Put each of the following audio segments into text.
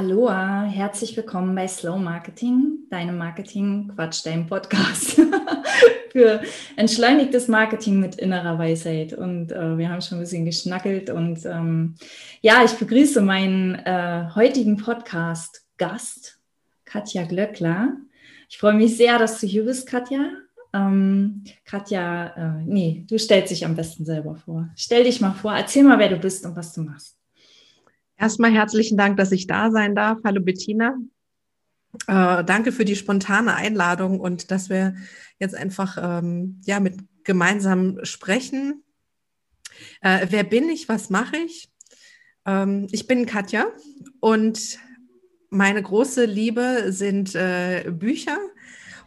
Aloha, herzlich willkommen bei Slow Marketing, deinem Marketing-Quatsch, deinem Podcast für entschleunigtes Marketing mit innerer Weisheit. Und äh, wir haben schon ein bisschen geschnackelt und ähm, ja, ich begrüße meinen äh, heutigen Podcast-Gast, Katja Glöckler. Ich freue mich sehr, dass du hier bist, Katja. Ähm, Katja, äh, nee, du stellst dich am besten selber vor. Stell dich mal vor, erzähl mal, wer du bist und was du machst. Erstmal herzlichen Dank, dass ich da sein darf. Hallo Bettina. Äh, danke für die spontane Einladung und dass wir jetzt einfach ähm, ja, mit gemeinsam sprechen. Äh, wer bin ich? Was mache ich? Ähm, ich bin Katja und meine große Liebe sind äh, Bücher,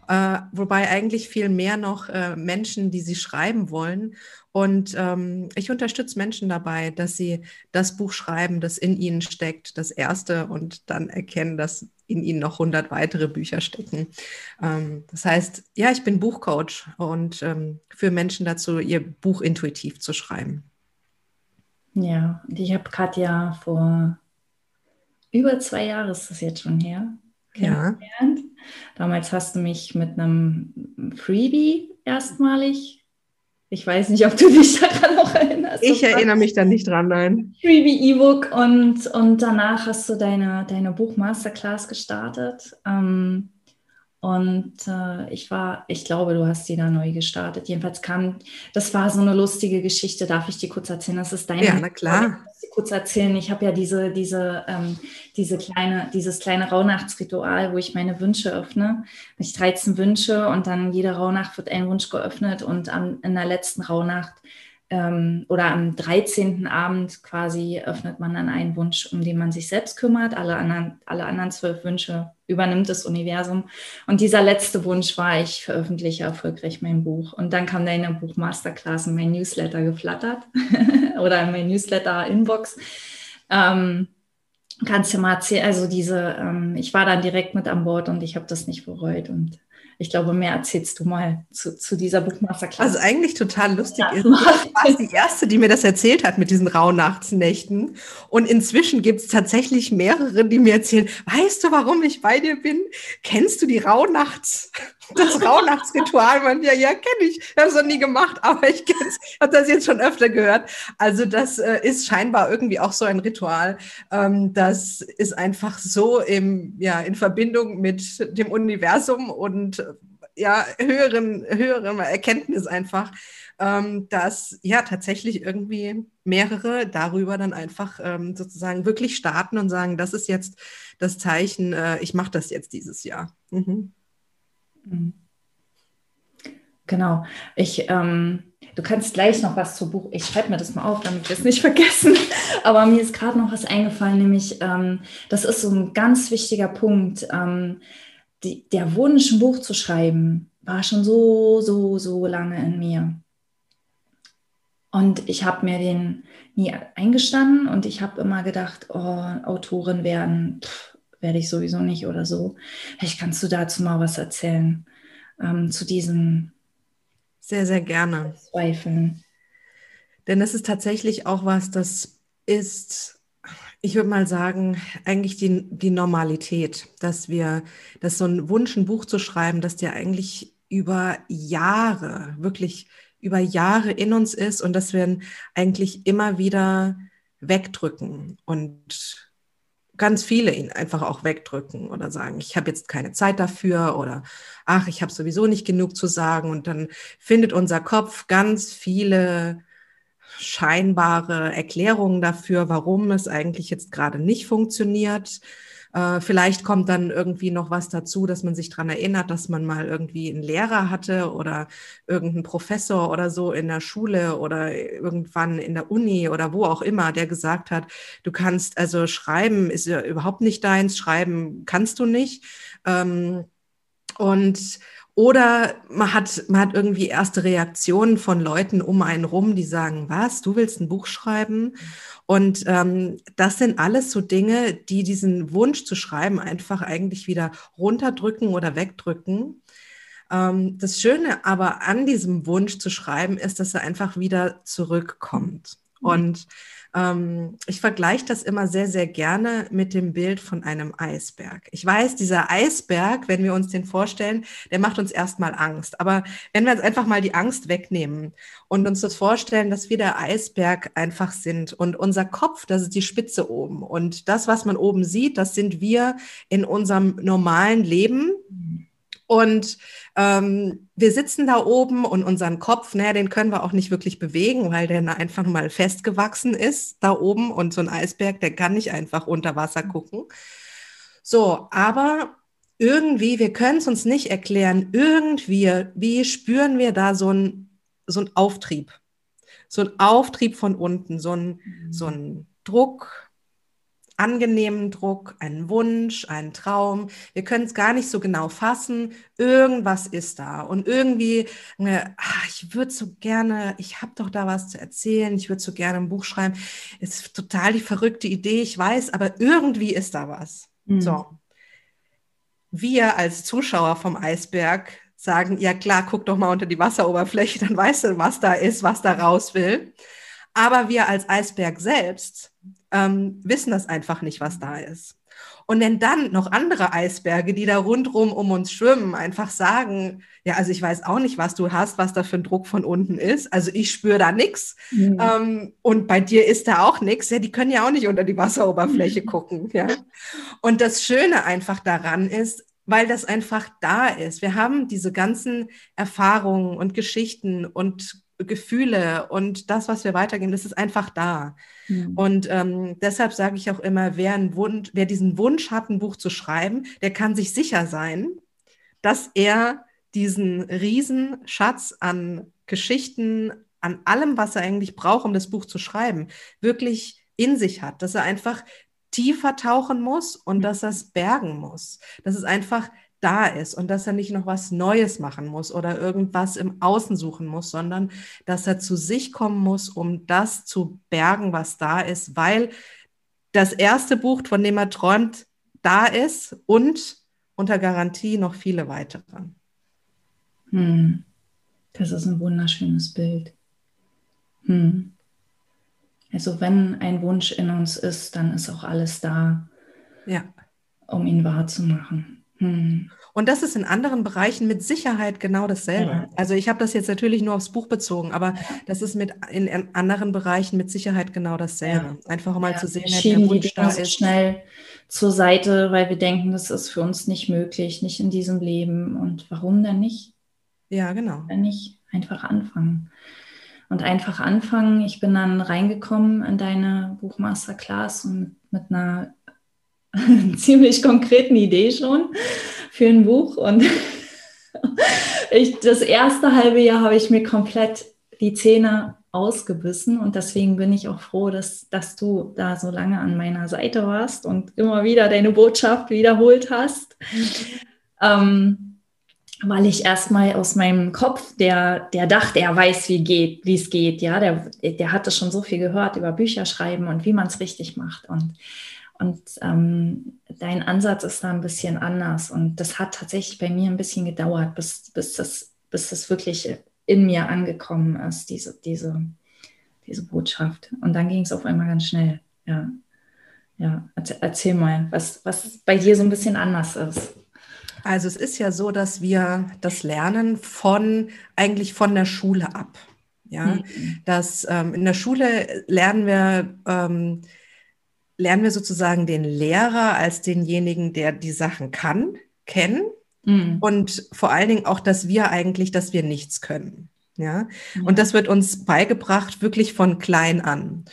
äh, wobei eigentlich viel mehr noch äh, Menschen, die sie schreiben wollen. Und ähm, ich unterstütze Menschen dabei, dass sie das Buch schreiben, das in ihnen steckt, das erste, und dann erkennen, dass in ihnen noch 100 weitere Bücher stecken. Ähm, das heißt, ja, ich bin Buchcoach und ähm, für Menschen dazu, ihr Buch intuitiv zu schreiben. Ja, und ich habe Katja vor über zwei Jahren, ist das jetzt schon her, kennengelernt. Ja. Damals hast du mich mit einem Freebie erstmalig ich weiß nicht, ob du dich daran noch erinnerst. Ich erinnere mich da nicht dran, nein. Freebie E-Book und, und danach hast du deine, deine Buch Masterclass gestartet. Ähm, und äh, ich war, ich glaube, du hast die da neu gestartet. Jedenfalls kam, das war so eine lustige Geschichte. Darf ich die kurz erzählen? Das ist deine. Ja, na klar kurz erzählen. Ich habe ja diese, diese, ähm, diese kleine, dieses kleine Rauhnachtsritual, wo ich meine Wünsche öffne. Ich 13 Wünsche und dann jede Rauhnacht wird ein Wunsch geöffnet und am, in der letzten Rauhnacht ähm, oder am 13. Abend quasi öffnet man dann einen Wunsch, um den man sich selbst kümmert. Alle anderen, alle anderen zwölf Wünsche übernimmt das Universum. Und dieser letzte Wunsch war, ich veröffentliche erfolgreich mein Buch. Und dann kam deine Buch Masterclass in mein Newsletter geflattert oder in mein Newsletter-Inbox. Ähm, kannst du mal erzählen, also diese, ähm, ich war dann direkt mit an Bord und ich habe das nicht bereut und ich glaube, mehr erzählst du mal zu, zu dieser Buchmasterklasse. Also eigentlich total lustig ja, ist, du warst die Erste, die mir das erzählt hat mit diesen Rauhnachtsnächten. Und inzwischen gibt es tatsächlich mehrere, die mir erzählen, weißt du, warum ich bei dir bin? Kennst du die Rauhnachts, das Rauhnachtsritual? Man, ja, ja, kenne ich. Habe es noch nie gemacht, aber ich habe das jetzt schon öfter gehört. Also das äh, ist scheinbar irgendwie auch so ein Ritual. Ähm, das ist einfach so im, ja, in Verbindung mit dem Universum und ja, höheren, höheren Erkenntnis einfach, ähm, dass ja tatsächlich irgendwie mehrere darüber dann einfach ähm, sozusagen wirklich starten und sagen, das ist jetzt das Zeichen, äh, ich mache das jetzt dieses Jahr. Mhm. Mhm. Genau. Ich, ähm, du kannst gleich noch was zu Buch. Ich schreibe mir das mal auf, damit wir es nicht vergessen. Aber mir ist gerade noch was eingefallen, nämlich ähm, das ist so ein ganz wichtiger Punkt. Ähm, die, der Wunsch, ein Buch zu schreiben, war schon so, so, so lange in mir. Und ich habe mir den nie eingestanden und ich habe immer gedacht, oh, Autorin werden, werde ich sowieso nicht oder so. Vielleicht kannst du dazu mal was erzählen, ähm, zu diesen sehr, sehr gerne. Zweifeln. Denn es ist tatsächlich auch was, das ist ich würde mal sagen, eigentlich die, die Normalität, dass wir, dass so ein Wunsch, ein Buch zu schreiben, dass der eigentlich über Jahre, wirklich über Jahre in uns ist und dass wir ihn eigentlich immer wieder wegdrücken und ganz viele ihn einfach auch wegdrücken oder sagen, ich habe jetzt keine Zeit dafür oder ach, ich habe sowieso nicht genug zu sagen und dann findet unser Kopf ganz viele scheinbare Erklärungen dafür, warum es eigentlich jetzt gerade nicht funktioniert. Äh, vielleicht kommt dann irgendwie noch was dazu, dass man sich daran erinnert, dass man mal irgendwie einen Lehrer hatte oder irgendeinen Professor oder so in der Schule oder irgendwann in der Uni oder wo auch immer, der gesagt hat, du kannst also schreiben ist ja überhaupt nicht deins, schreiben kannst du nicht. Ähm, und oder man hat, man hat irgendwie erste Reaktionen von Leuten um einen rum, die sagen, was, du willst ein Buch schreiben? Und ähm, das sind alles so Dinge, die diesen Wunsch zu schreiben einfach eigentlich wieder runterdrücken oder wegdrücken. Ähm, das Schöne aber an diesem Wunsch zu schreiben ist, dass er einfach wieder zurückkommt. Und ähm, ich vergleiche das immer sehr, sehr gerne mit dem Bild von einem Eisberg. Ich weiß, dieser Eisberg, wenn wir uns den vorstellen, der macht uns erstmal Angst. Aber wenn wir uns einfach mal die Angst wegnehmen und uns das vorstellen, dass wir der Eisberg einfach sind und unser Kopf, das ist die Spitze oben. Und das, was man oben sieht, das sind wir in unserem normalen Leben. Und ähm, wir sitzen da oben und unseren Kopf, naja, den können wir auch nicht wirklich bewegen, weil der einfach mal festgewachsen ist da oben und so ein Eisberg, der kann nicht einfach unter Wasser gucken. So, aber irgendwie, wir können es uns nicht erklären, irgendwie, wie spüren wir da so ein so ein Auftrieb, so ein Auftrieb von unten, so ein, so ein Druck, angenehmen Druck, einen Wunsch, einen Traum. Wir können es gar nicht so genau fassen. Irgendwas ist da. Und irgendwie, ach, ich würde so gerne, ich habe doch da was zu erzählen, ich würde so gerne ein Buch schreiben. Es ist total die verrückte Idee, ich weiß, aber irgendwie ist da was. Mhm. So. Wir als Zuschauer vom Eisberg sagen, ja klar, guck doch mal unter die Wasseroberfläche, dann weißt du, was da ist, was da raus will. Aber wir als Eisberg selbst ähm, wissen das einfach nicht, was da ist. Und wenn dann noch andere Eisberge, die da rundrum um uns schwimmen, einfach sagen, ja, also ich weiß auch nicht, was du hast, was da für ein Druck von unten ist. Also ich spüre da nichts. Mhm. Ähm, und bei dir ist da auch nichts. Ja, die können ja auch nicht unter die Wasseroberfläche mhm. gucken. Ja. Und das Schöne einfach daran ist, weil das einfach da ist. Wir haben diese ganzen Erfahrungen und Geschichten und Gefühle und das, was wir weitergeben, das ist einfach da. Mhm. Und ähm, deshalb sage ich auch immer, wer, einen Wunsch, wer diesen Wunsch hat, ein Buch zu schreiben, der kann sich sicher sein, dass er diesen riesen Schatz an Geschichten, an allem, was er eigentlich braucht, um das Buch zu schreiben, wirklich in sich hat, dass er einfach tiefer tauchen muss und dass er es bergen muss. Dass es einfach da ist und dass er nicht noch was Neues machen muss oder irgendwas im Außen suchen muss, sondern dass er zu sich kommen muss, um das zu bergen, was da ist, weil das erste Buch, von dem er träumt, da ist und unter Garantie noch viele weitere. Hm. Das ist ein wunderschönes Bild. Hm. Also wenn ein Wunsch in uns ist, dann ist auch alles da, ja. um ihn wahrzumachen. Hm. Und das ist in anderen Bereichen mit Sicherheit genau dasselbe. Ja. Also ich habe das jetzt natürlich nur aufs Buch bezogen, aber das ist mit in, in anderen Bereichen mit Sicherheit genau dasselbe. Ja. Einfach mal ja, zu sehen, wir schieben der die da ist. schnell zur Seite, weil wir denken, das ist für uns nicht möglich, nicht in diesem Leben. Und warum denn nicht? Ja, genau. Dann nicht einfach anfangen. Und einfach anfangen. Ich bin dann reingekommen in deine Buchmasterclass und mit einer ziemlich konkreten Idee schon für ein Buch. Und ich, das erste halbe Jahr habe ich mir komplett die Zähne ausgebissen und deswegen bin ich auch froh, dass, dass du da so lange an meiner Seite warst und immer wieder deine Botschaft wiederholt hast. ähm, weil ich erstmal aus meinem Kopf, der, der dachte, er weiß, wie geht, wie es geht, ja, der, der hatte schon so viel gehört über Bücher schreiben und wie man es richtig macht. Und und ähm, dein Ansatz ist da ein bisschen anders. Und das hat tatsächlich bei mir ein bisschen gedauert, bis, bis, das, bis das wirklich in mir angekommen ist, diese, diese, diese Botschaft. Und dann ging es auf einmal ganz schnell. Ja, ja. Erzähl mal, was, was bei dir so ein bisschen anders ist. Also es ist ja so, dass wir das lernen von eigentlich von der Schule ab. Ja, mhm. dass ähm, in der Schule lernen wir ähm, lernen wir sozusagen den Lehrer als denjenigen, der die Sachen kann, kennen mhm. und vor allen Dingen auch, dass wir eigentlich, dass wir nichts können. Ja? ja, und das wird uns beigebracht wirklich von klein an.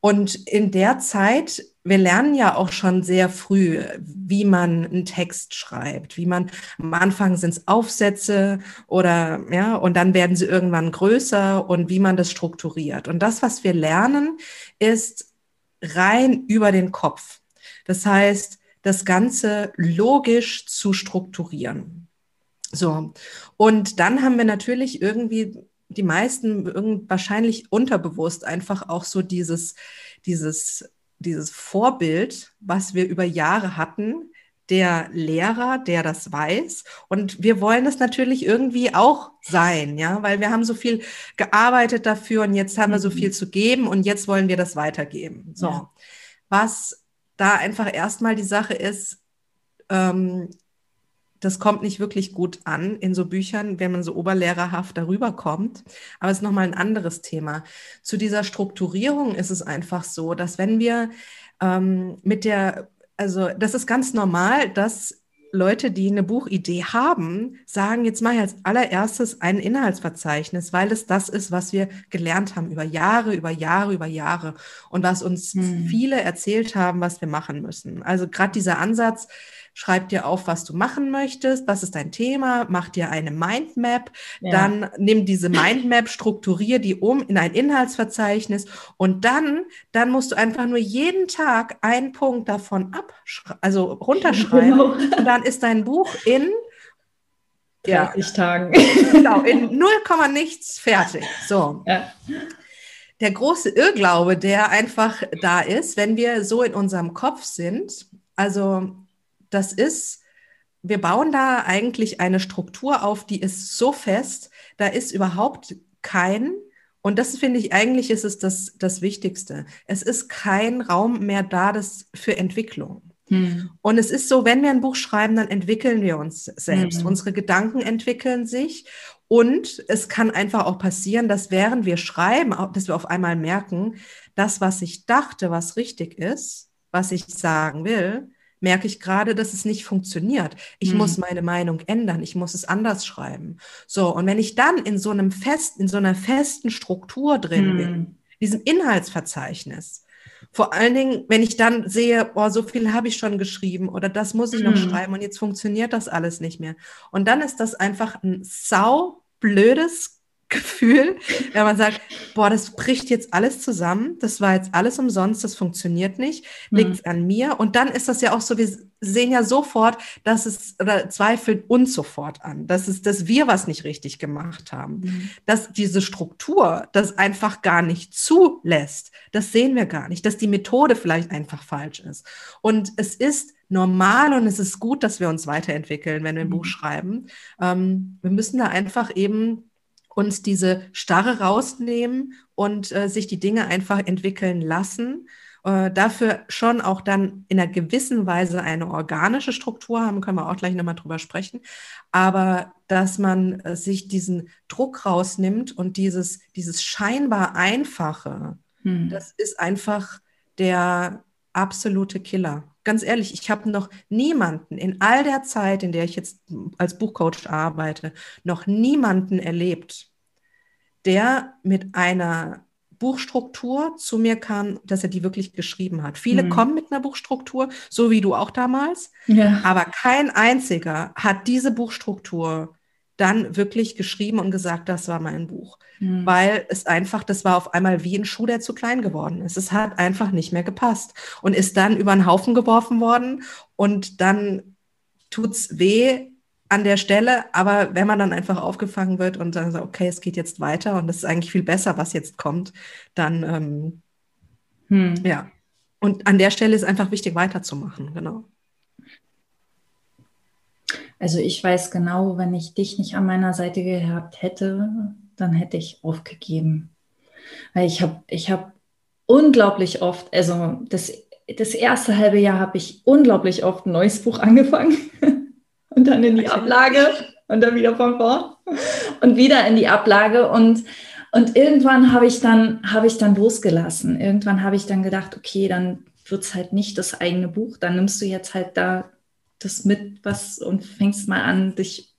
Und in der Zeit, wir lernen ja auch schon sehr früh, wie man einen Text schreibt, wie man am Anfang sind es Aufsätze oder ja, und dann werden sie irgendwann größer und wie man das strukturiert. Und das, was wir lernen, ist rein über den Kopf. Das heißt, das Ganze logisch zu strukturieren. So. Und dann haben wir natürlich irgendwie die meisten wahrscheinlich unterbewusst einfach auch so dieses, dieses, dieses Vorbild, was wir über Jahre hatten, der Lehrer, der das weiß. Und wir wollen es natürlich irgendwie auch sein, ja, weil wir haben so viel gearbeitet dafür und jetzt haben wir so mhm. viel zu geben und jetzt wollen wir das weitergeben. So, ja. was da einfach erstmal die Sache ist, ähm, das kommt nicht wirklich gut an in so Büchern, wenn man so oberlehrerhaft darüber kommt. Aber es ist nochmal ein anderes Thema. Zu dieser Strukturierung ist es einfach so, dass wenn wir ähm, mit der, also das ist ganz normal, dass Leute, die eine Buchidee haben, sagen, jetzt mache ich als allererstes ein Inhaltsverzeichnis, weil es das ist, was wir gelernt haben über Jahre, über Jahre, über Jahre und was uns hm. viele erzählt haben, was wir machen müssen. Also gerade dieser Ansatz, schreib dir auf, was du machen möchtest, was ist dein Thema, mach dir eine Mindmap, ja. dann nimm diese Mindmap, strukturier die um in ein Inhaltsverzeichnis und dann, dann musst du einfach nur jeden Tag einen Punkt davon abschreiben, also runterschreiben genau. und dann ist dein Buch in 30 ja, Tagen. Genau, in 0, nichts fertig. So. Ja der große Irrglaube, der einfach da ist, wenn wir so in unserem Kopf sind. Also das ist, wir bauen da eigentlich eine Struktur auf, die ist so fest, da ist überhaupt kein, und das finde ich eigentlich ist es das, das Wichtigste. Es ist kein Raum mehr da das für Entwicklung. Hm. Und es ist so, wenn wir ein Buch schreiben, dann entwickeln wir uns selbst. Hm. Unsere Gedanken entwickeln sich. Und es kann einfach auch passieren, dass während wir schreiben, dass wir auf einmal merken, das, was ich dachte, was richtig ist, was ich sagen will, merke ich gerade, dass es nicht funktioniert. Ich hm. muss meine Meinung ändern. Ich muss es anders schreiben. So. Und wenn ich dann in so einem fest, in so einer festen Struktur drin hm. bin, diesem Inhaltsverzeichnis, vor allen Dingen, wenn ich dann sehe, oh, so viel habe ich schon geschrieben oder das muss ich hm. noch schreiben und jetzt funktioniert das alles nicht mehr. Und dann ist das einfach ein sau blödes Gefühl, wenn man sagt, boah, das bricht jetzt alles zusammen, das war jetzt alles umsonst, das funktioniert nicht, liegt mhm. an mir. Und dann ist das ja auch so, wir sehen ja sofort, dass es, oder zweifeln uns sofort an, dass es, dass wir was nicht richtig gemacht haben. Mhm. Dass diese Struktur das einfach gar nicht zulässt, das sehen wir gar nicht, dass die Methode vielleicht einfach falsch ist. Und es ist normal und es ist gut, dass wir uns weiterentwickeln, wenn wir ein mhm. Buch schreiben. Ähm, wir müssen da einfach eben uns diese Starre rausnehmen und äh, sich die Dinge einfach entwickeln lassen. Äh, dafür schon auch dann in einer gewissen Weise eine organische Struktur haben, können wir auch gleich nochmal drüber sprechen. Aber dass man äh, sich diesen Druck rausnimmt und dieses, dieses scheinbar Einfache, hm. das ist einfach der absolute Killer ganz ehrlich, ich habe noch niemanden in all der Zeit, in der ich jetzt als Buchcoach arbeite, noch niemanden erlebt, der mit einer Buchstruktur zu mir kam, dass er die wirklich geschrieben hat. Viele mhm. kommen mit einer Buchstruktur, so wie du auch damals, ja. aber kein einziger hat diese Buchstruktur dann wirklich geschrieben und gesagt, das war mein Buch. Mhm. Weil es einfach, das war auf einmal wie ein Schuh, der zu klein geworden ist. Es hat einfach nicht mehr gepasst und ist dann über den Haufen geworfen worden und dann tut's weh an der Stelle, aber wenn man dann einfach aufgefangen wird und dann sagt, okay, es geht jetzt weiter und es ist eigentlich viel besser, was jetzt kommt, dann ähm, hm. ja. Und an der Stelle ist einfach wichtig, weiterzumachen, genau. Also ich weiß genau, wenn ich dich nicht an meiner Seite gehabt hätte, dann hätte ich aufgegeben. Weil ich habe ich hab unglaublich oft, also das, das erste halbe Jahr habe ich unglaublich oft ein neues Buch angefangen und dann in die Ablage und dann wieder von vorn und wieder in die Ablage und und irgendwann habe ich dann habe ich dann losgelassen. Irgendwann habe ich dann gedacht, okay, dann wird es halt nicht das eigene Buch, dann nimmst du jetzt halt da das mit was und fängst mal an, dich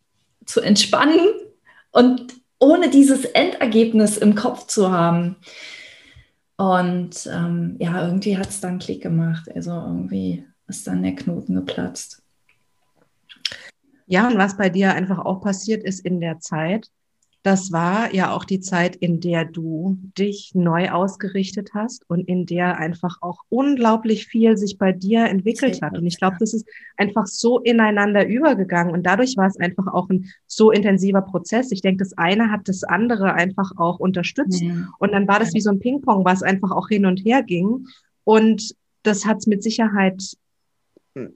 zu entspannen und ohne dieses Endergebnis im Kopf zu haben. Und ähm, ja, irgendwie hat es dann Klick gemacht. Also irgendwie ist dann der Knoten geplatzt. Ja, und was bei dir einfach auch passiert ist in der Zeit, das war ja auch die Zeit, in der du dich neu ausgerichtet hast und in der einfach auch unglaublich viel sich bei dir entwickelt hat. Und ich glaube, das ist einfach so ineinander übergegangen und dadurch war es einfach auch ein so intensiver Prozess. Ich denke, das eine hat das andere einfach auch unterstützt ja. und dann war das wie so ein Ping-Pong, was einfach auch hin und her ging und das hat es mit Sicherheit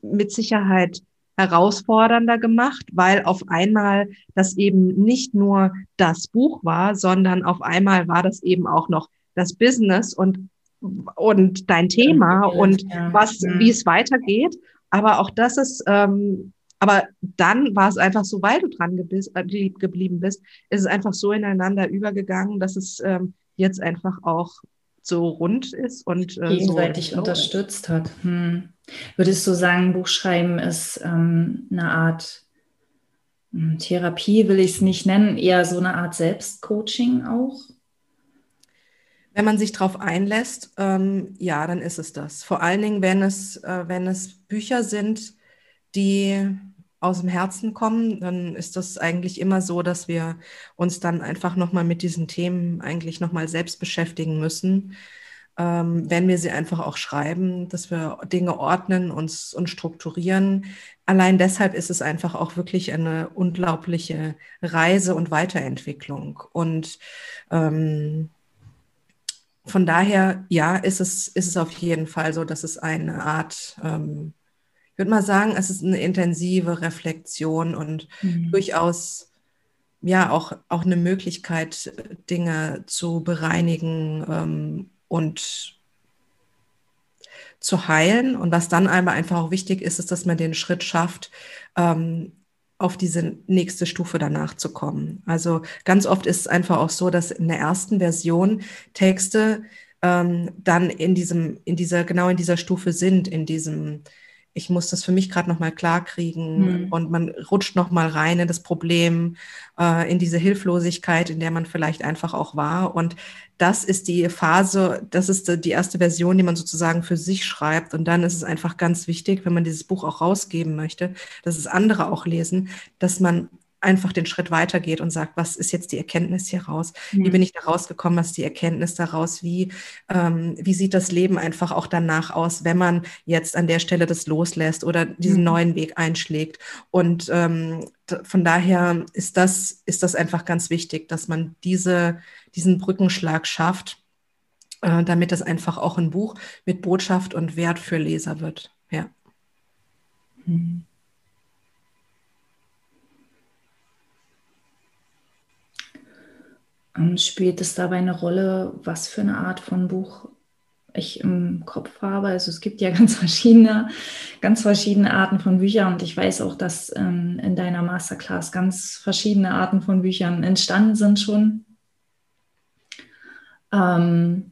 mit Sicherheit herausfordernder gemacht, weil auf einmal das eben nicht nur das Buch war, sondern auf einmal war das eben auch noch das Business und, und dein Thema und was, wie es weitergeht. Aber auch das ist, ähm, aber dann war es einfach so, weil du dran äh, geblieben bist, ist es einfach so ineinander übergegangen, dass es ähm, jetzt einfach auch so rund ist und äh, gegenseitig so unterstützt hat. Hm. Würdest du sagen, Buchschreiben ist ähm, eine Art hm, Therapie, will ich es nicht nennen, eher so eine Art Selbstcoaching auch? Wenn man sich darauf einlässt, ähm, ja, dann ist es das. Vor allen Dingen, wenn es, äh, wenn es Bücher sind, die aus dem Herzen kommen, dann ist das eigentlich immer so, dass wir uns dann einfach nochmal mit diesen Themen eigentlich nochmal selbst beschäftigen müssen. Ähm, wenn wir sie einfach auch schreiben, dass wir Dinge ordnen uns und strukturieren. Allein deshalb ist es einfach auch wirklich eine unglaubliche Reise und Weiterentwicklung. Und ähm, von daher, ja, ist es, ist es auf jeden Fall so, dass es eine Art ähm, ich würde mal sagen, es ist eine intensive Reflexion und mhm. durchaus ja auch, auch eine Möglichkeit, Dinge zu bereinigen ähm, und zu heilen. Und was dann einmal einfach auch wichtig ist, ist, dass man den Schritt schafft, ähm, auf diese nächste Stufe danach zu kommen. Also ganz oft ist es einfach auch so, dass in der ersten Version Texte ähm, dann in diesem, in dieser, genau in dieser Stufe sind, in diesem ich muss das für mich gerade nochmal klarkriegen mhm. und man rutscht nochmal rein in das Problem, äh, in diese Hilflosigkeit, in der man vielleicht einfach auch war. Und das ist die Phase, das ist die erste Version, die man sozusagen für sich schreibt. Und dann ist es einfach ganz wichtig, wenn man dieses Buch auch rausgeben möchte, dass es andere auch lesen, dass man einfach den Schritt weitergeht und sagt, was ist jetzt die Erkenntnis hier raus? Mhm. Wie bin ich da rausgekommen? Was ist die Erkenntnis daraus? Wie, ähm, wie sieht das Leben einfach auch danach aus, wenn man jetzt an der Stelle das loslässt oder diesen mhm. neuen Weg einschlägt? Und ähm, von daher ist das, ist das einfach ganz wichtig, dass man diese, diesen Brückenschlag schafft, äh, damit das einfach auch ein Buch mit Botschaft und Wert für Leser wird. Ja. Mhm. Spielt es dabei eine Rolle, was für eine Art von Buch ich im Kopf habe? Also es gibt ja ganz verschiedene, ganz verschiedene Arten von Büchern und ich weiß auch, dass ähm, in deiner Masterclass ganz verschiedene Arten von Büchern entstanden sind schon. Ähm,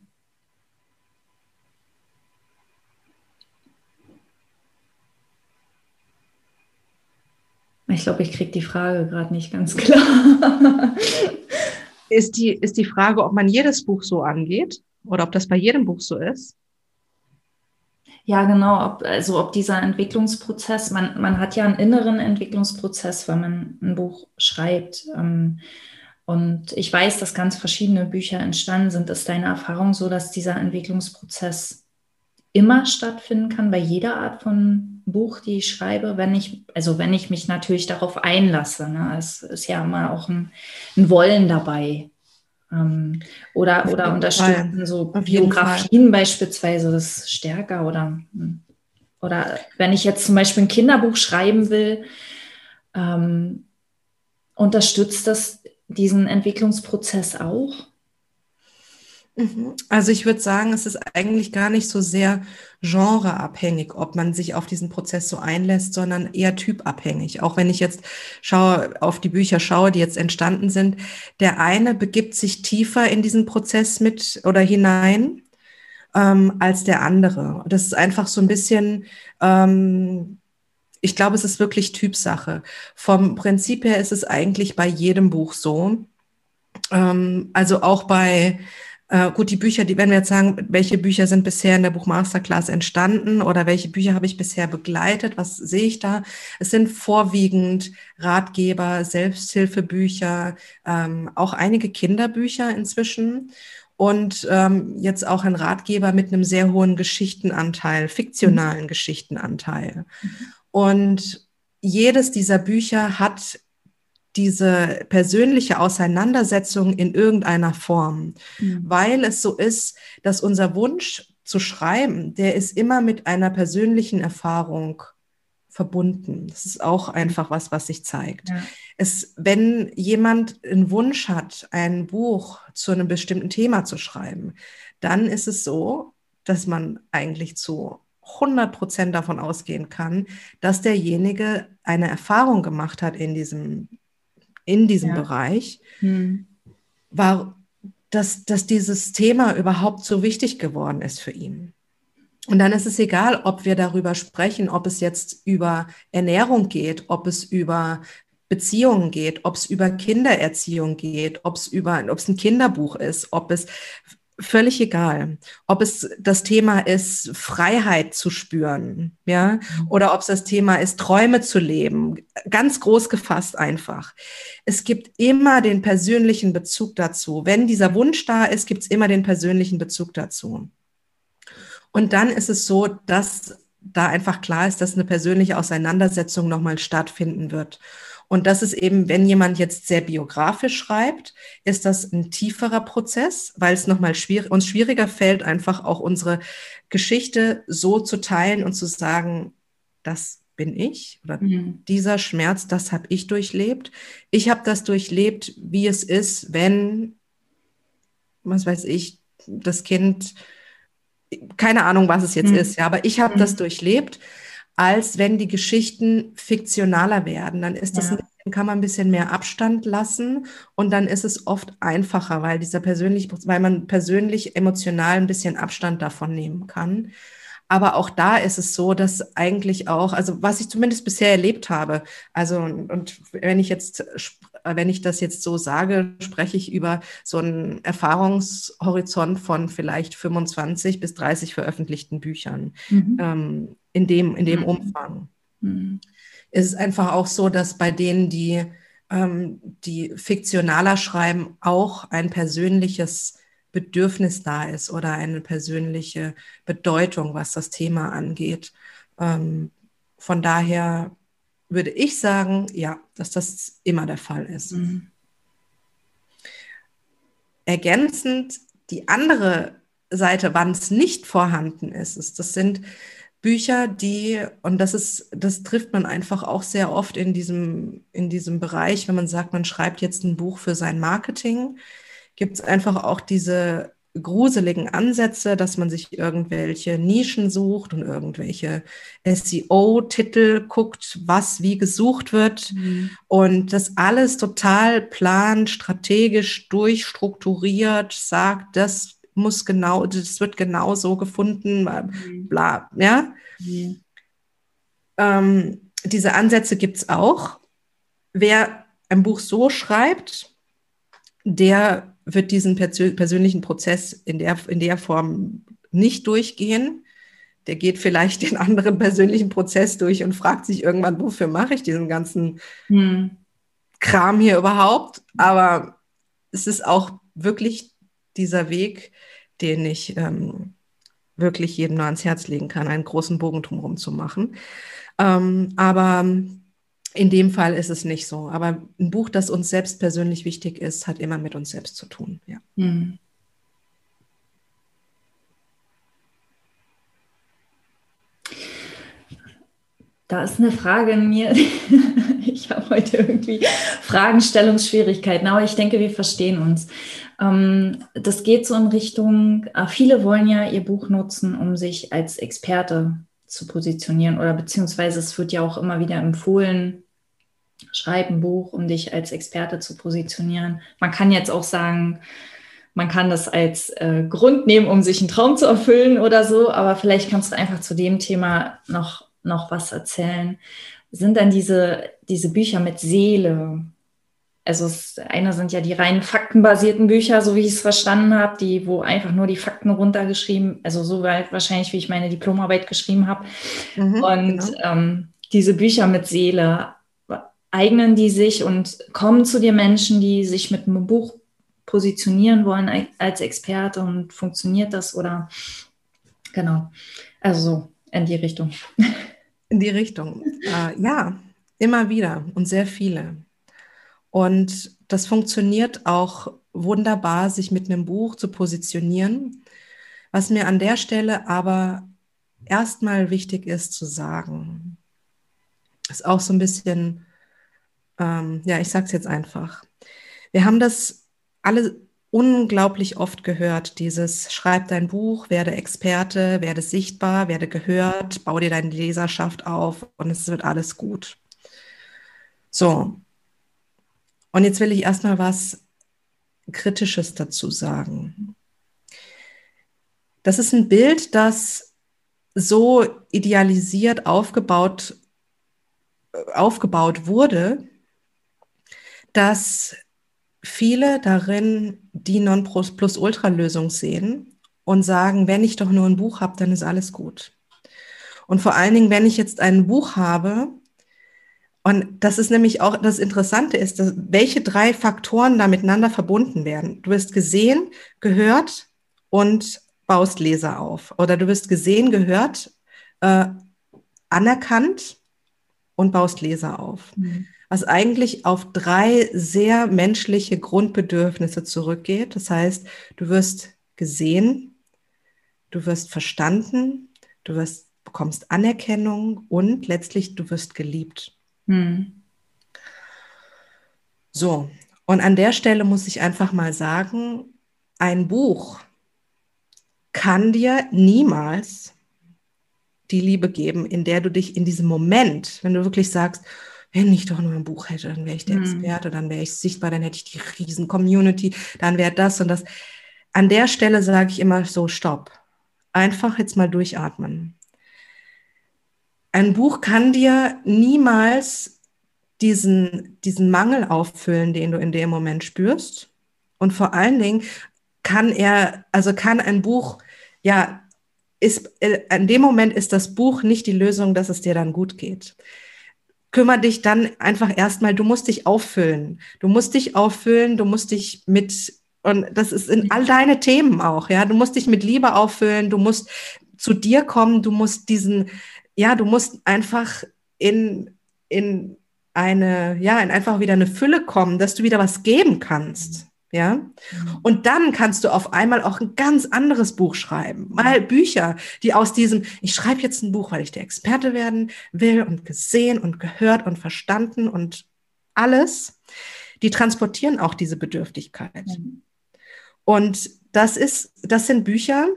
ich glaube, ich kriege die Frage gerade nicht ganz klar. ist die, ist die Frage, ob man jedes Buch so angeht oder ob das bei jedem Buch so ist. Ja, genau. Ob, also ob dieser Entwicklungsprozess, man, man hat ja einen inneren Entwicklungsprozess, wenn man ein Buch schreibt. Ähm, und ich weiß, dass ganz verschiedene Bücher entstanden sind. Ist deine Erfahrung so, dass dieser Entwicklungsprozess immer stattfinden kann bei jeder Art von Buch, die ich schreibe, wenn ich, also wenn ich mich natürlich darauf einlasse. Ne? Es ist ja immer auch ein, ein Wollen dabei. Ähm, oder oder unterstützen so Biografien beispielsweise das stärker oder hm. oder wenn ich jetzt zum Beispiel ein Kinderbuch schreiben will, ähm, unterstützt das diesen Entwicklungsprozess auch? Mhm. Also ich würde sagen, es ist eigentlich gar nicht so sehr genreabhängig, ob man sich auf diesen Prozess so einlässt, sondern eher typabhängig. Auch wenn ich jetzt schaue, auf die Bücher schaue, die jetzt entstanden sind, der eine begibt sich tiefer in diesen Prozess mit oder hinein ähm, als der andere. Das ist einfach so ein bisschen, ähm, ich glaube, es ist wirklich Typsache. Vom Prinzip her ist es eigentlich bei jedem Buch so. Ähm, also auch bei äh, gut, die Bücher, die, wenn wir jetzt sagen, welche Bücher sind bisher in der Buchmasterclass entstanden oder welche Bücher habe ich bisher begleitet, was sehe ich da? Es sind vorwiegend Ratgeber, Selbsthilfebücher, ähm, auch einige Kinderbücher inzwischen und ähm, jetzt auch ein Ratgeber mit einem sehr hohen Geschichtenanteil, fiktionalen mhm. Geschichtenanteil. Mhm. Und jedes dieser Bücher hat diese persönliche Auseinandersetzung in irgendeiner Form, mhm. weil es so ist, dass unser Wunsch zu schreiben, der ist immer mit einer persönlichen Erfahrung verbunden. Das ist auch einfach was, was sich zeigt. Ja. Es, wenn jemand einen Wunsch hat, ein Buch zu einem bestimmten Thema zu schreiben, dann ist es so, dass man eigentlich zu 100 Prozent davon ausgehen kann, dass derjenige eine Erfahrung gemacht hat in diesem, in diesem ja. Bereich, hm. war, dass, dass dieses Thema überhaupt so wichtig geworden ist für ihn. Und dann ist es egal, ob wir darüber sprechen, ob es jetzt über Ernährung geht, ob es über Beziehungen geht, ob es über Kindererziehung geht, ob es über, ob es ein Kinderbuch ist, ob es völlig egal, ob es das Thema ist, Freiheit zu spüren, ja, mhm. oder ob es das Thema ist, Träume zu leben, ganz groß gefasst einfach. Es gibt immer den persönlichen Bezug dazu. Wenn dieser Wunsch da ist, gibt es immer den persönlichen Bezug dazu. Und dann ist es so, dass da einfach klar ist, dass eine persönliche Auseinandersetzung nochmal stattfinden wird. Und das ist eben, wenn jemand jetzt sehr biografisch schreibt, ist das ein tieferer Prozess, weil es nochmal schwierig, uns schwieriger fällt, einfach auch unsere Geschichte so zu teilen und zu sagen, das bin ich oder mhm. dieser Schmerz, das habe ich durchlebt. Ich habe das durchlebt, wie es ist, wenn, was weiß ich, das Kind, keine Ahnung, was es jetzt mhm. ist, ja, aber ich habe mhm. das durchlebt als wenn die Geschichten fiktionaler werden. Dann ist das, ja. kann man ein bisschen mehr Abstand lassen und dann ist es oft einfacher, weil dieser persönlich, weil man persönlich emotional ein bisschen Abstand davon nehmen kann. Aber auch da ist es so, dass eigentlich auch, also was ich zumindest bisher erlebt habe, also und wenn ich jetzt, wenn ich das jetzt so sage, spreche ich über so einen Erfahrungshorizont von vielleicht 25 bis 30 veröffentlichten Büchern. Mhm. Ähm, in dem, in dem mhm. Umfang. Mhm. Es ist einfach auch so, dass bei denen, die, ähm, die fiktionaler schreiben, auch ein persönliches Bedürfnis da ist oder eine persönliche Bedeutung, was das Thema angeht. Ähm, von daher würde ich sagen, ja, dass das immer der Fall ist. Mhm. Ergänzend die andere Seite, wann es nicht vorhanden ist, ist das sind Bücher, die, und das ist, das trifft man einfach auch sehr oft in diesem, in diesem Bereich, wenn man sagt, man schreibt jetzt ein Buch für sein Marketing, gibt es einfach auch diese gruseligen Ansätze, dass man sich irgendwelche Nischen sucht und irgendwelche SEO-Titel guckt, was wie gesucht wird mhm. und das alles total plan, strategisch durchstrukturiert sagt, das muss genau, das wird genau so gefunden, mhm. bla, ja. Mhm. Ähm, diese Ansätze gibt es auch. Wer ein Buch so schreibt, der wird diesen persönlichen Prozess in der, in der Form nicht durchgehen. Der geht vielleicht den anderen persönlichen Prozess durch und fragt sich irgendwann, wofür mache ich diesen ganzen hm. Kram hier überhaupt? Aber es ist auch wirklich dieser Weg, den ich ähm, wirklich jedem nur ans Herz legen kann, einen großen Bogen drumherum zu machen. Ähm, aber in dem Fall ist es nicht so. Aber ein Buch, das uns selbst persönlich wichtig ist, hat immer mit uns selbst zu tun. Ja. Mhm. Da ist eine Frage in mir. ich habe heute irgendwie Fragenstellungsschwierigkeiten, aber ich denke, wir verstehen uns. Ähm, das geht so in Richtung, äh, viele wollen ja ihr Buch nutzen, um sich als Experte zu positionieren oder beziehungsweise es wird ja auch immer wieder empfohlen, schreib ein Buch, um dich als Experte zu positionieren. Man kann jetzt auch sagen, man kann das als äh, Grund nehmen, um sich einen Traum zu erfüllen oder so, aber vielleicht kannst du einfach zu dem Thema noch, noch was erzählen. Sind dann diese, diese Bücher mit Seele, also es, eine sind ja die rein faktenbasierten Bücher, so wie ich es verstanden habe, die, wo einfach nur die Fakten runtergeschrieben, also so weit wahrscheinlich, wie ich meine Diplomarbeit geschrieben habe. Mhm, und genau. ähm, diese Bücher mit Seele, eignen die sich und kommen zu dir Menschen, die sich mit einem Buch positionieren wollen als Experte und funktioniert das oder genau, also so in die Richtung. In die Richtung, äh, ja, immer wieder und sehr viele. Und das funktioniert auch wunderbar, sich mit einem Buch zu positionieren. Was mir an der Stelle aber erstmal wichtig ist zu sagen, ist auch so ein bisschen, ähm, ja, ich sag's jetzt einfach. Wir haben das alle unglaublich oft gehört, dieses schreib dein Buch, werde Experte, werde sichtbar, werde gehört, bau dir deine Leserschaft auf und es wird alles gut. So. Und jetzt will ich erstmal was Kritisches dazu sagen. Das ist ein Bild, das so idealisiert aufgebaut, aufgebaut wurde, dass viele darin die Non-Plus-Ultra-Lösung sehen und sagen, wenn ich doch nur ein Buch habe, dann ist alles gut. Und vor allen Dingen, wenn ich jetzt ein Buch habe, und das ist nämlich auch das Interessante ist, dass, welche drei Faktoren da miteinander verbunden werden. Du wirst gesehen, gehört und baust Leser auf. Oder du wirst gesehen, gehört, äh, anerkannt und baust Leser auf. Mhm. Was eigentlich auf drei sehr menschliche Grundbedürfnisse zurückgeht. Das heißt, du wirst gesehen, du wirst verstanden, du wirst, bekommst Anerkennung und letztlich du wirst geliebt. Hm. So, und an der Stelle muss ich einfach mal sagen, ein Buch kann dir niemals die Liebe geben, in der du dich in diesem Moment, wenn du wirklich sagst, wenn ich doch nur ein Buch hätte, dann wäre ich der hm. Experte, dann wäre ich sichtbar, dann hätte ich die riesen Community, dann wäre das und das. An der Stelle sage ich immer so, stopp. Einfach jetzt mal durchatmen ein Buch kann dir niemals diesen, diesen Mangel auffüllen, den du in dem Moment spürst. Und vor allen Dingen kann er, also kann ein Buch, ja, ist, äh, in dem Moment ist das Buch nicht die Lösung, dass es dir dann gut geht. Kümmer dich dann einfach erstmal, du musst dich auffüllen. Du musst dich auffüllen, du musst dich mit, und das ist in all deine Themen auch, ja. Du musst dich mit Liebe auffüllen, du musst zu dir kommen, du musst diesen, ja, du musst einfach in, in eine, ja, in einfach wieder eine Fülle kommen, dass du wieder was geben kannst. Ja, mhm. und dann kannst du auf einmal auch ein ganz anderes Buch schreiben. Mal Bücher, die aus diesem, ich schreibe jetzt ein Buch, weil ich der Experte werden will und gesehen und gehört und verstanden und alles, die transportieren auch diese Bedürftigkeit. Mhm. Und das ist, das sind Bücher,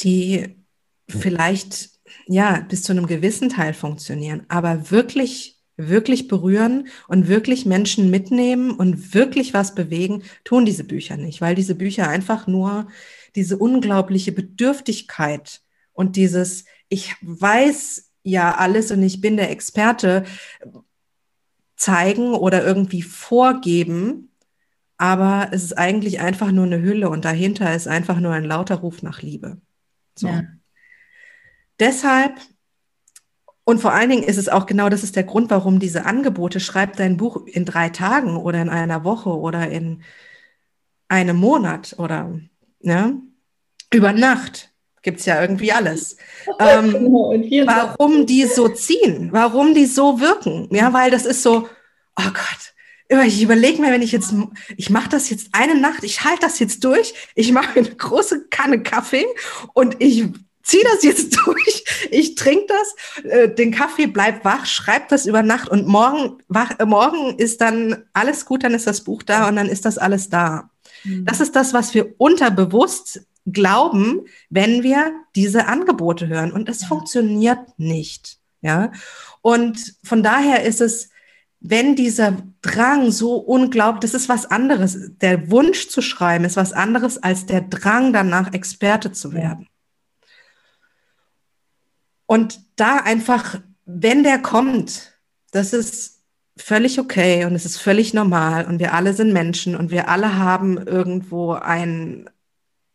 die vielleicht ja bis zu einem gewissen Teil funktionieren, aber wirklich, wirklich berühren und wirklich Menschen mitnehmen und wirklich was bewegen, tun diese Bücher nicht, weil diese Bücher einfach nur diese unglaubliche Bedürftigkeit und dieses, ich weiß ja alles und ich bin der Experte, zeigen oder irgendwie vorgeben, aber es ist eigentlich einfach nur eine Hülle und dahinter ist einfach nur ein lauter Ruf nach Liebe. So. Ja. Deshalb und vor allen Dingen ist es auch genau, das ist der Grund, warum diese Angebote, schreib dein Buch in drei Tagen oder in einer Woche oder in einem Monat oder ne, über Nacht gibt es ja irgendwie alles. Ähm, genau, warum die so ziehen, warum die so wirken. Ja, weil das ist so, oh Gott, ich überlege mir, wenn ich jetzt, ich mache das jetzt eine Nacht, ich halte das jetzt durch, ich mache eine große Kanne Kaffee und ich zieh das jetzt durch, ich trinke das, äh, den Kaffee, bleib wach, schreib das über Nacht und morgen, wach, äh, morgen ist dann alles gut, dann ist das Buch da und dann ist das alles da. Mhm. Das ist das, was wir unterbewusst glauben, wenn wir diese Angebote hören und es ja. funktioniert nicht. Ja, und von daher ist es, wenn dieser Drang so unglaublich, das ist was anderes. Der Wunsch zu schreiben ist was anderes als der Drang danach, Experte zu werden. Und da einfach, wenn der kommt, das ist völlig okay und es ist völlig normal und wir alle sind Menschen und wir alle haben irgendwo ein,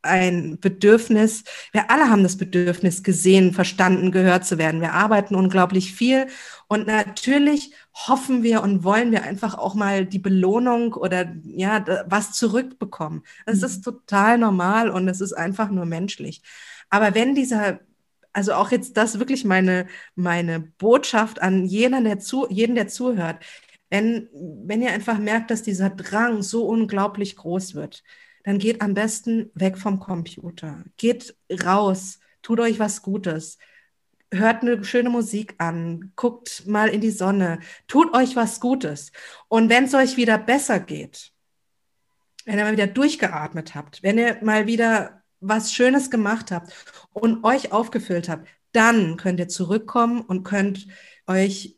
ein Bedürfnis, wir alle haben das Bedürfnis, gesehen, verstanden, gehört zu werden. Wir arbeiten unglaublich viel und natürlich hoffen wir und wollen wir einfach auch mal die Belohnung oder ja, was zurückbekommen. Das mhm. ist total normal und es ist einfach nur menschlich. Aber wenn dieser also auch jetzt das wirklich meine, meine Botschaft an jeden, der, zu, jeden, der zuhört. Wenn, wenn ihr einfach merkt, dass dieser Drang so unglaublich groß wird, dann geht am besten weg vom Computer. Geht raus, tut euch was Gutes. hört eine schöne Musik an, guckt mal in die Sonne, tut euch was Gutes. Und wenn es euch wieder besser geht, wenn ihr mal wieder durchgeatmet habt, wenn ihr mal wieder was Schönes gemacht habt und euch aufgefüllt habt, dann könnt ihr zurückkommen und könnt euch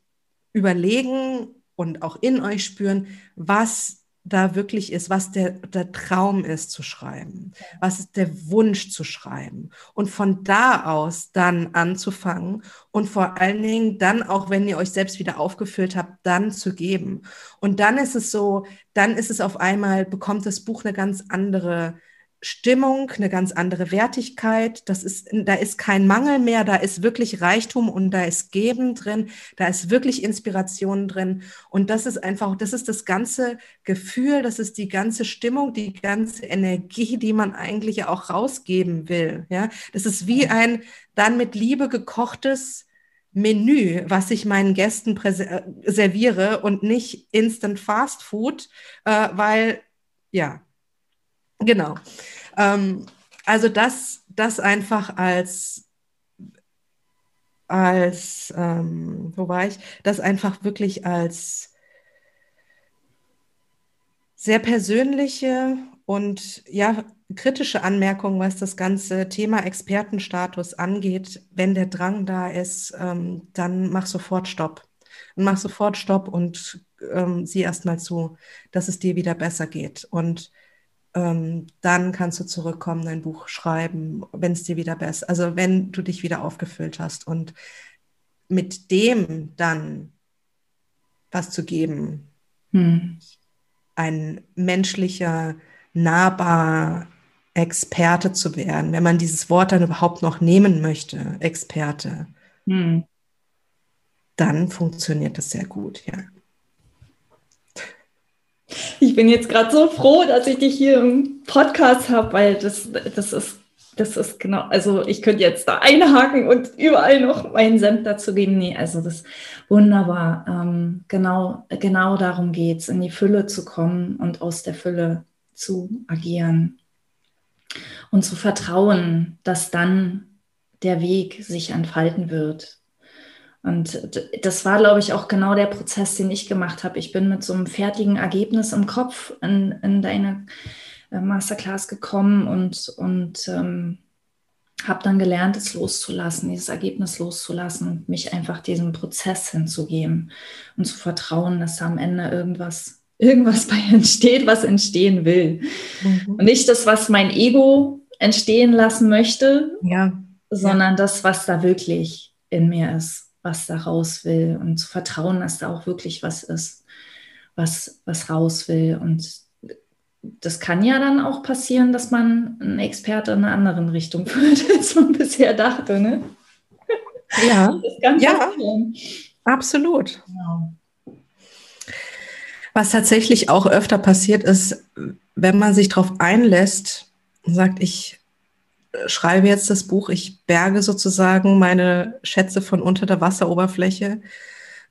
überlegen und auch in euch spüren, was da wirklich ist, was der, der Traum ist zu schreiben, was ist der Wunsch zu schreiben und von da aus dann anzufangen und vor allen Dingen dann auch, wenn ihr euch selbst wieder aufgefüllt habt, dann zu geben. Und dann ist es so, dann ist es auf einmal, bekommt das Buch eine ganz andere Stimmung, eine ganz andere Wertigkeit. Das ist, da ist kein Mangel mehr, da ist wirklich Reichtum und da ist Geben drin, da ist wirklich Inspiration drin. Und das ist einfach, das ist das ganze Gefühl, das ist die ganze Stimmung, die ganze Energie, die man eigentlich auch rausgeben will. Ja, das ist wie ein dann mit Liebe gekochtes Menü, was ich meinen Gästen äh, serviere und nicht Instant Fast Food, äh, weil ja, Genau. Ähm, also das, das einfach als, als ähm, wo war ich? Das einfach wirklich als sehr persönliche und ja, kritische Anmerkung, was das ganze Thema Expertenstatus angeht. Wenn der Drang da ist, ähm, dann mach sofort Stopp. Und mach sofort Stopp und ähm, sieh erst mal zu, dass es dir wieder besser geht. Und ähm, dann kannst du zurückkommen, dein Buch schreiben, wenn es dir wieder besser, also wenn du dich wieder aufgefüllt hast und mit dem dann was zu geben, hm. ein menschlicher, nahbar Experte zu werden, wenn man dieses Wort dann überhaupt noch nehmen möchte, Experte, hm. dann funktioniert das sehr gut, ja. Ich bin jetzt gerade so froh, dass ich dich hier im Podcast habe, weil das, das ist das ist genau, also ich könnte jetzt da einhaken und überall noch meinen Senf dazu geben. Nee, also das ist wunderbar. Ähm, genau, genau darum geht es, in die Fülle zu kommen und aus der Fülle zu agieren. Und zu vertrauen, dass dann der Weg sich entfalten wird. Und das war, glaube ich, auch genau der Prozess, den ich gemacht habe. Ich bin mit so einem fertigen Ergebnis im Kopf in, in deine äh, Masterclass gekommen und, und ähm, habe dann gelernt, es loszulassen, dieses Ergebnis loszulassen und mich einfach diesem Prozess hinzugeben und zu vertrauen, dass da am Ende irgendwas, irgendwas bei entsteht, was entstehen will. Mhm. Und nicht das, was mein Ego entstehen lassen möchte, ja. sondern ja. das, was da wirklich in mir ist was da raus will und zu vertrauen, dass da auch wirklich was ist, was, was raus will. Und das kann ja dann auch passieren, dass man einen Experte in einer anderen Richtung führt, als man bisher dachte. Ne? Ja, ja absolut. Genau. Was tatsächlich auch öfter passiert ist, wenn man sich darauf einlässt und sagt, ich schreibe jetzt das Buch, ich berge sozusagen meine Schätze von unter der Wasseroberfläche,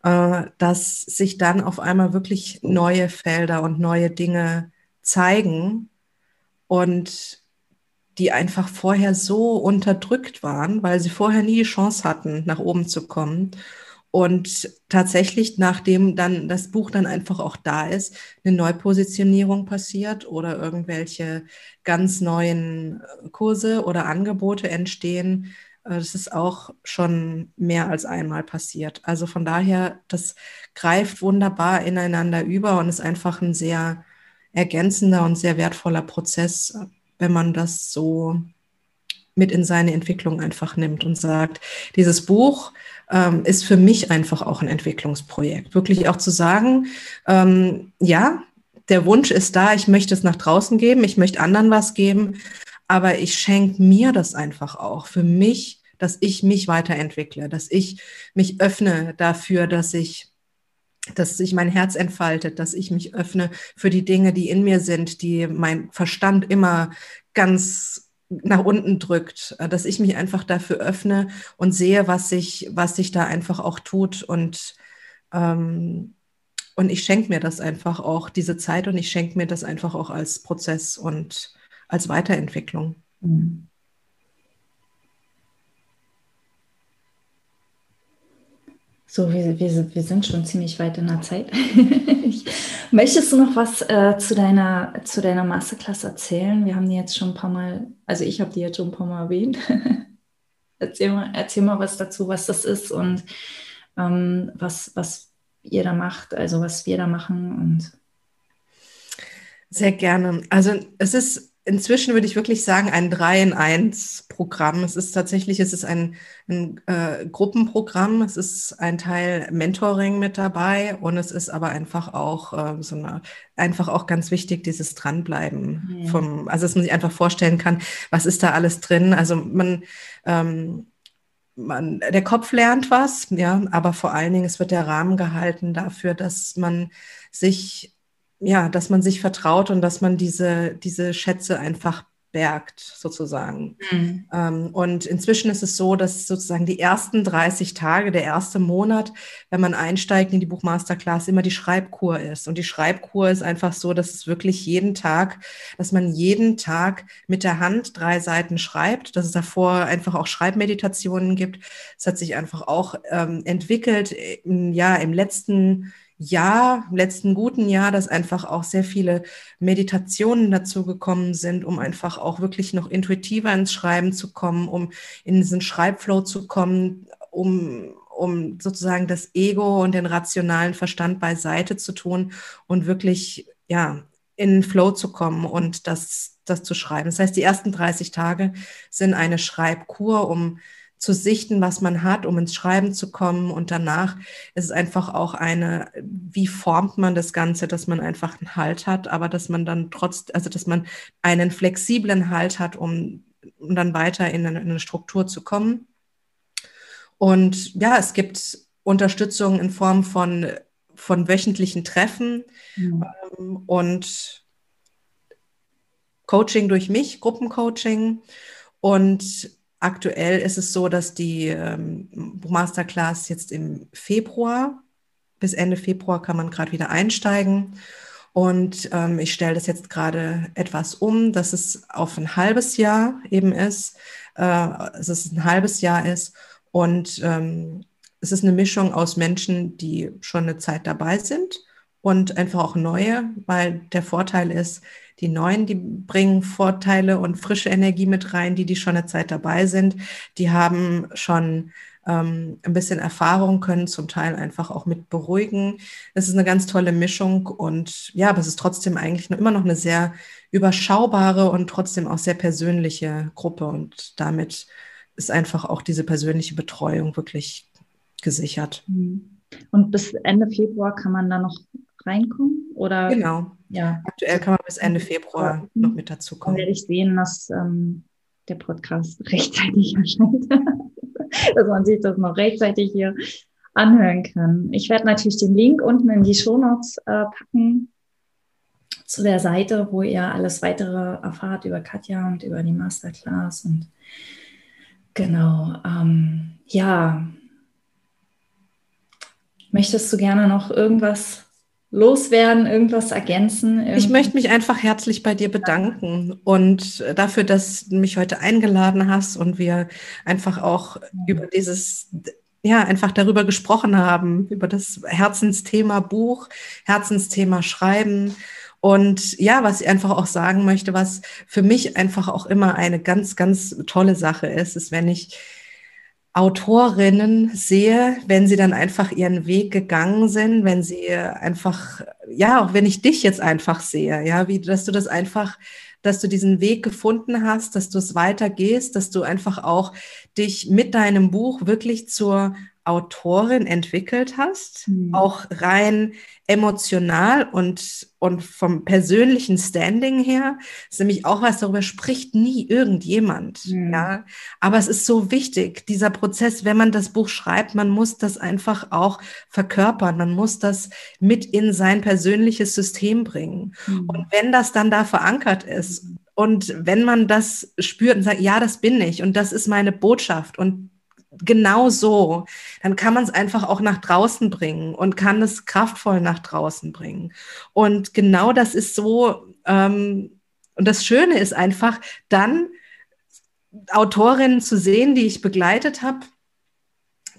äh, dass sich dann auf einmal wirklich neue Felder und neue Dinge zeigen und die einfach vorher so unterdrückt waren, weil sie vorher nie die Chance hatten, nach oben zu kommen. Und tatsächlich, nachdem dann das Buch dann einfach auch da ist, eine Neupositionierung passiert oder irgendwelche ganz neuen äh, Kurse oder Angebote entstehen, äh, das ist auch schon mehr als einmal passiert. Also von daher, das greift wunderbar ineinander über und ist einfach ein sehr ergänzender und sehr wertvoller Prozess, wenn man das so mit in seine Entwicklung einfach nimmt und sagt, dieses Buch ähm, ist für mich einfach auch ein Entwicklungsprojekt. Wirklich auch zu sagen, ähm, ja, der Wunsch ist da, ich möchte es nach draußen geben, ich möchte anderen was geben, aber ich schenke mir das einfach auch für mich, dass ich mich weiterentwickle, dass ich mich öffne dafür, dass ich dass sich mein Herz entfaltet, dass ich mich öffne für die Dinge, die in mir sind, die mein Verstand immer ganz nach unten drückt, äh, dass ich mich einfach dafür öffne und sehe, was sich, was sich da einfach auch tut und ähm, und ich schenke mir das einfach auch, diese Zeit und ich schenke mir das einfach auch als Prozess und als Weiterentwicklung. Mhm. So, wir, wir, wir sind schon ziemlich weit in der Zeit. Möchtest du noch was äh, zu, deiner, zu deiner Masterclass erzählen? Wir haben die jetzt schon ein paar Mal, also ich habe die jetzt schon ein paar Mal erwähnt. erzähl, mal, erzähl mal was dazu, was das ist und ähm, was, was ihr da macht, also was wir da machen und sehr gerne. Also es ist inzwischen würde ich wirklich sagen, ein 3 in 1 Programm. Es ist tatsächlich, es ist ein, ein äh, Gruppenprogramm, es ist ein Teil Mentoring mit dabei und es ist aber einfach auch äh, so eine, einfach auch ganz wichtig, dieses Dranbleiben ja. vom, also dass man sich einfach vorstellen kann, was ist da alles drin. Also man, ähm, man, der Kopf lernt was, ja, aber vor allen Dingen, es wird der Rahmen gehalten dafür, dass man sich ja, dass man sich vertraut und dass man diese, diese Schätze einfach bergt, sozusagen. Mhm. Ähm, und inzwischen ist es so, dass sozusagen die ersten 30 Tage, der erste Monat, wenn man einsteigt in die Buchmasterclass, immer die Schreibkur ist. Und die Schreibkur ist einfach so, dass es wirklich jeden Tag, dass man jeden Tag mit der Hand drei Seiten schreibt, dass es davor einfach auch Schreibmeditationen gibt. Es hat sich einfach auch ähm, entwickelt, ja, im letzten Jahr, im letzten guten Jahr, dass einfach auch sehr viele Meditationen dazu gekommen sind, um einfach auch wirklich noch intuitiver ins Schreiben zu kommen, um in diesen Schreibflow zu kommen, um, um sozusagen das Ego und den rationalen Verstand beiseite zu tun und wirklich, ja, in den Flow zu kommen und das, das zu schreiben. Das heißt, die ersten 30 Tage sind eine Schreibkur, um zu sichten, was man hat, um ins Schreiben zu kommen. Und danach ist es einfach auch eine, wie formt man das Ganze, dass man einfach einen Halt hat, aber dass man dann trotz, also dass man einen flexiblen Halt hat, um, um dann weiter in eine, in eine Struktur zu kommen. Und ja, es gibt Unterstützung in Form von, von wöchentlichen Treffen mhm. ähm, und Coaching durch mich, Gruppencoaching. Und Aktuell ist es so, dass die ähm, Masterclass jetzt im Februar, bis Ende Februar kann man gerade wieder einsteigen. Und ähm, ich stelle das jetzt gerade etwas um, dass es auf ein halbes Jahr eben ist, äh, dass es ein halbes Jahr ist. Und ähm, es ist eine Mischung aus Menschen, die schon eine Zeit dabei sind und einfach auch neue, weil der Vorteil ist, die Neuen, die bringen Vorteile und frische Energie mit rein, die, die schon eine Zeit dabei sind. Die haben schon ähm, ein bisschen Erfahrung, können zum Teil einfach auch mit beruhigen. Es ist eine ganz tolle Mischung und ja, aber es ist trotzdem eigentlich immer noch eine sehr überschaubare und trotzdem auch sehr persönliche Gruppe und damit ist einfach auch diese persönliche Betreuung wirklich gesichert. Mhm. Und bis Ende Februar kann man da noch reinkommen? Oder? Genau. Ja. Aktuell kann man bis Ende Februar mhm. noch mit dazu kommen. Dann werde ich sehen, dass ähm, der Podcast rechtzeitig erscheint. dass man sich das noch rechtzeitig hier anhören kann. Ich werde natürlich den Link unten in die Shownotes äh, packen zu der Seite, wo ihr alles weitere erfahrt über Katja und über die Masterclass. Und genau, ähm, ja. Möchtest du gerne noch irgendwas loswerden, irgendwas ergänzen? Irgendwie? Ich möchte mich einfach herzlich bei dir bedanken und dafür, dass du mich heute eingeladen hast und wir einfach auch über dieses ja, einfach darüber gesprochen haben, über das Herzensthema Buch, Herzensthema Schreiben. Und ja, was ich einfach auch sagen möchte, was für mich einfach auch immer eine ganz, ganz tolle Sache ist, ist, wenn ich Autorinnen sehe, wenn sie dann einfach ihren Weg gegangen sind, wenn sie einfach, ja, auch wenn ich dich jetzt einfach sehe, ja, wie, dass du das einfach, dass du diesen Weg gefunden hast, dass du es weitergehst, dass du einfach auch dich mit deinem Buch wirklich zur Autorin entwickelt hast, mhm. auch rein emotional und, und vom persönlichen Standing her, ist nämlich auch was, darüber spricht nie irgendjemand. Mhm. Ja, aber es ist so wichtig, dieser Prozess, wenn man das Buch schreibt, man muss das einfach auch verkörpern, man muss das mit in sein persönliches System bringen. Mhm. Und wenn das dann da verankert ist und wenn man das spürt und sagt, ja, das bin ich und das ist meine Botschaft und genau so, dann kann man es einfach auch nach draußen bringen und kann es kraftvoll nach draußen bringen. Und genau das ist so, ähm, und das Schöne ist einfach, dann Autorinnen zu sehen, die ich begleitet habe,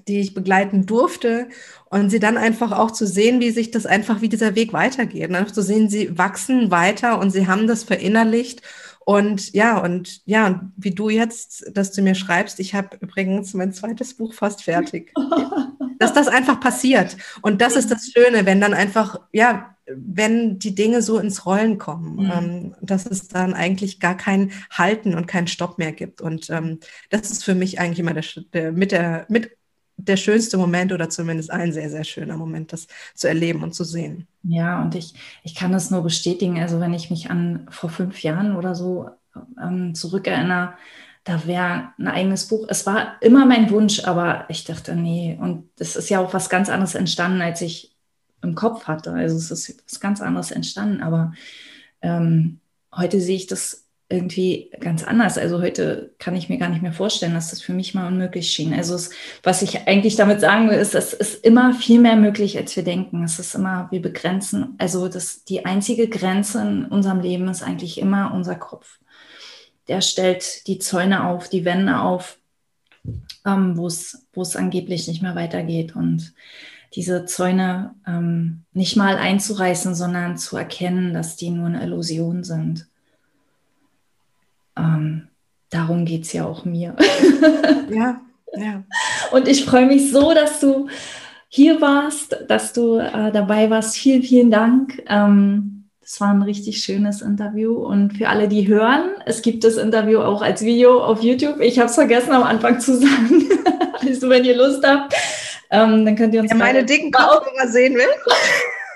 die ich begleiten durfte und sie dann einfach auch zu sehen, wie sich das einfach, wie dieser Weg weitergeht. Und einfach zu sehen, sie wachsen weiter und sie haben das verinnerlicht und ja, und ja, wie du jetzt, dass du mir schreibst, ich habe übrigens mein zweites Buch fast fertig. dass das einfach passiert. Und das ist das Schöne, wenn dann einfach, ja, wenn die Dinge so ins Rollen kommen, mhm. ähm, dass es dann eigentlich gar kein Halten und keinen Stopp mehr gibt. Und ähm, das ist für mich eigentlich immer der, der, mit der, mit der schönste Moment oder zumindest ein sehr, sehr schöner Moment, das zu erleben und zu sehen. Ja, und ich, ich kann das nur bestätigen. Also wenn ich mich an vor fünf Jahren oder so ähm, zurückerinnere, da wäre ein eigenes Buch. Es war immer mein Wunsch, aber ich dachte, nee. Und es ist ja auch was ganz anderes entstanden, als ich im Kopf hatte. Also es ist was ganz anderes entstanden. Aber ähm, heute sehe ich das irgendwie ganz anders. Also heute kann ich mir gar nicht mehr vorstellen, dass das für mich mal unmöglich schien. Also es, was ich eigentlich damit sagen will, ist, es ist immer viel mehr möglich, als wir denken. Es ist immer, wir begrenzen, also das, die einzige Grenze in unserem Leben ist eigentlich immer unser Kopf. Der stellt die Zäune auf, die Wände auf, ähm, wo es angeblich nicht mehr weitergeht. Und diese Zäune ähm, nicht mal einzureißen, sondern zu erkennen, dass die nur eine Illusion sind ähm, darum geht es ja auch mir. ja, ja. Und ich freue mich so, dass du hier warst, dass du äh, dabei warst. Vielen, vielen Dank. Ähm, das war ein richtig schönes Interview. Und für alle, die hören, es gibt das Interview auch als Video auf YouTube. Ich habe es vergessen am Anfang zu sagen. also wenn ihr Lust habt, ähm, dann könnt ihr uns. Wer meine dicken Kopfhörer sehen will,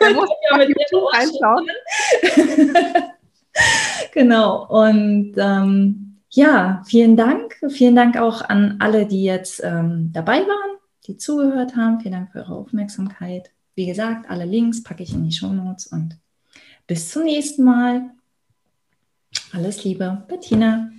der muss ja mit YouTube reinschauen. genau. Und ähm, ja, vielen Dank. Vielen Dank auch an alle, die jetzt ähm, dabei waren, die zugehört haben. Vielen Dank für eure Aufmerksamkeit. Wie gesagt, alle Links packe ich in die Show Notes und bis zum nächsten Mal. Alles Liebe, Bettina.